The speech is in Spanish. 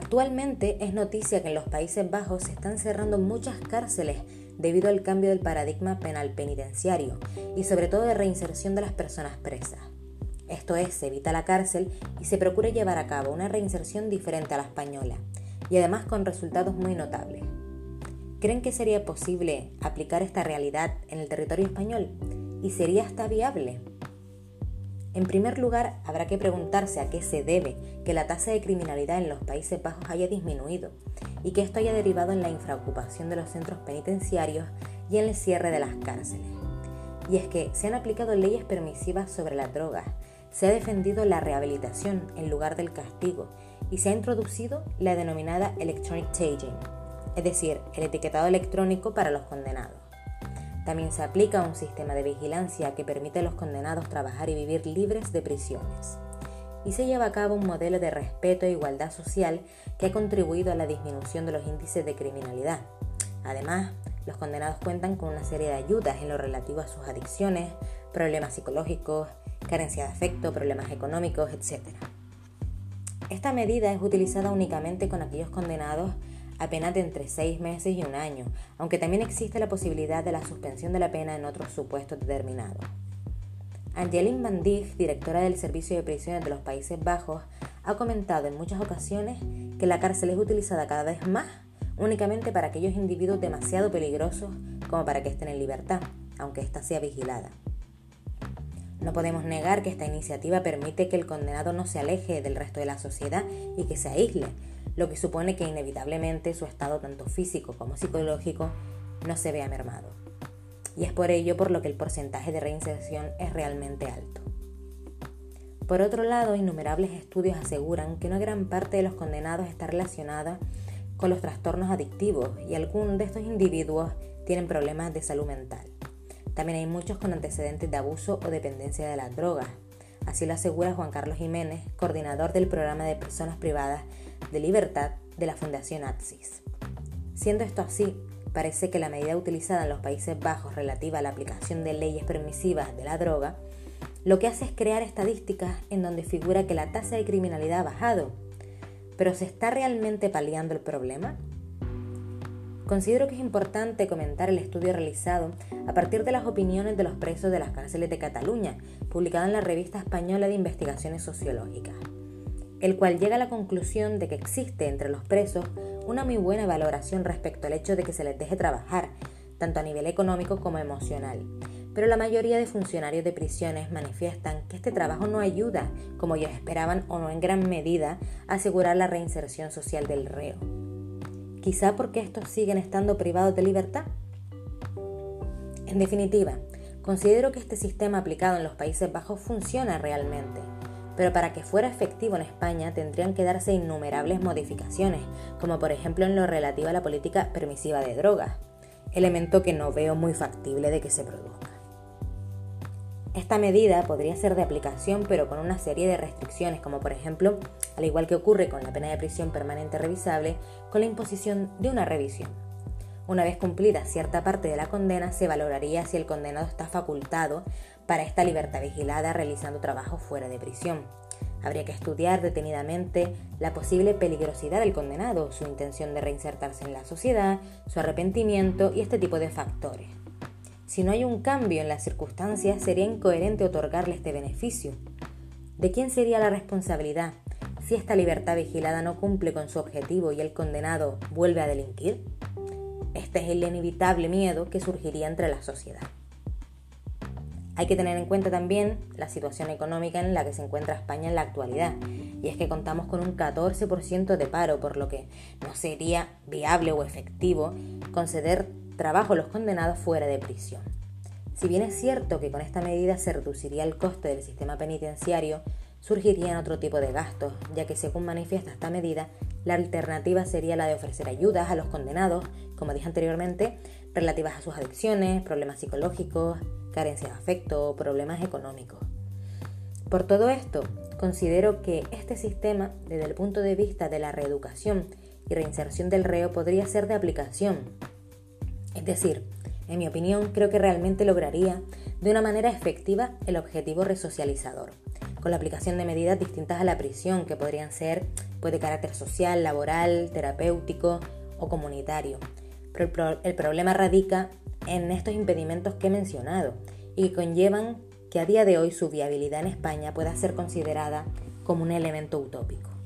Actualmente es noticia que en los Países Bajos se están cerrando muchas cárceles debido al cambio del paradigma penal penitenciario y sobre todo de reinserción de las personas presas. Esto es, se evita la cárcel y se procura llevar a cabo una reinserción diferente a la española y además con resultados muy notables. ¿Creen que sería posible aplicar esta realidad en el territorio español? ¿Y sería hasta viable? En primer lugar, habrá que preguntarse a qué se debe que la tasa de criminalidad en los Países Bajos haya disminuido y que esto haya derivado en la infraocupación de los centros penitenciarios y en el cierre de las cárceles. Y es que se han aplicado leyes permisivas sobre las drogas, se ha defendido la rehabilitación en lugar del castigo y se ha introducido la denominada electronic tagging, es decir, el etiquetado electrónico para los condenados. También se aplica un sistema de vigilancia que permite a los condenados trabajar y vivir libres de prisiones. Y se lleva a cabo un modelo de respeto e igualdad social que ha contribuido a la disminución de los índices de criminalidad. Además, los condenados cuentan con una serie de ayudas en lo relativo a sus adicciones, problemas psicológicos, carencia de afecto, problemas económicos, etc. Esta medida es utilizada únicamente con aquellos condenados apenas de entre seis meses y un año, aunque también existe la posibilidad de la suspensión de la pena en otros supuestos determinados. Angeline Van Dijk, directora del Servicio de Prisiones de los Países Bajos, ha comentado en muchas ocasiones que la cárcel es utilizada cada vez más únicamente para aquellos individuos demasiado peligrosos como para que estén en libertad, aunque ésta sea vigilada. No podemos negar que esta iniciativa permite que el condenado no se aleje del resto de la sociedad y que se aísle, lo que supone que inevitablemente su estado tanto físico como psicológico no se vea mermado. Y es por ello por lo que el porcentaje de reinserción es realmente alto. Por otro lado, innumerables estudios aseguran que una gran parte de los condenados está relacionada con los trastornos adictivos y algunos de estos individuos tienen problemas de salud mental. También hay muchos con antecedentes de abuso o dependencia de las drogas. Así lo asegura Juan Carlos Jiménez, coordinador del programa de personas privadas de libertad de la Fundación ATSIS. Siendo esto así, parece que la medida utilizada en los Países Bajos relativa a la aplicación de leyes permisivas de la droga, lo que hace es crear estadísticas en donde figura que la tasa de criminalidad ha bajado. ¿Pero se está realmente paliando el problema? Considero que es importante comentar el estudio realizado a partir de las opiniones de los presos de las cárceles de Cataluña, publicado en la revista española de investigaciones sociológicas el cual llega a la conclusión de que existe entre los presos una muy buena valoración respecto al hecho de que se les deje trabajar, tanto a nivel económico como emocional. Pero la mayoría de funcionarios de prisiones manifiestan que este trabajo no ayuda, como ellos esperaban o no en gran medida, a asegurar la reinserción social del reo. Quizá porque estos siguen estando privados de libertad. En definitiva, considero que este sistema aplicado en los Países Bajos funciona realmente pero para que fuera efectivo en España tendrían que darse innumerables modificaciones, como por ejemplo en lo relativo a la política permisiva de drogas, elemento que no veo muy factible de que se produzca. Esta medida podría ser de aplicación pero con una serie de restricciones, como por ejemplo, al igual que ocurre con la pena de prisión permanente revisable, con la imposición de una revisión. Una vez cumplida cierta parte de la condena, se valoraría si el condenado está facultado para esta libertad vigilada realizando trabajo fuera de prisión. Habría que estudiar detenidamente la posible peligrosidad del condenado, su intención de reinsertarse en la sociedad, su arrepentimiento y este tipo de factores. Si no hay un cambio en las circunstancias, sería incoherente otorgarle este beneficio. ¿De quién sería la responsabilidad si esta libertad vigilada no cumple con su objetivo y el condenado vuelve a delinquir? Este es el inevitable miedo que surgiría entre la sociedad. Hay que tener en cuenta también la situación económica en la que se encuentra España en la actualidad, y es que contamos con un 14% de paro, por lo que no sería viable o efectivo conceder trabajo los condenados fuera de prisión. Si bien es cierto que con esta medida se reduciría el coste del sistema penitenciario, surgirían otro tipo de gastos, ya que según manifiesta esta medida, la alternativa sería la de ofrecer ayudas a los condenados, como dije anteriormente, relativas a sus adicciones, problemas psicológicos, carencia de afecto problemas económicos. Por todo esto, considero que este sistema, desde el punto de vista de la reeducación y reinserción del reo, podría ser de aplicación. Es decir, en mi opinión, creo que realmente lograría de una manera efectiva el objetivo resocializador con la aplicación de medidas distintas a la prisión, que podrían ser pues, de carácter social, laboral, terapéutico o comunitario. Pero el, problema radica en estos impedimentos que he mencionado y que conllevan que a día de hoy su viabilidad en España pueda ser considerada como un elemento utópico.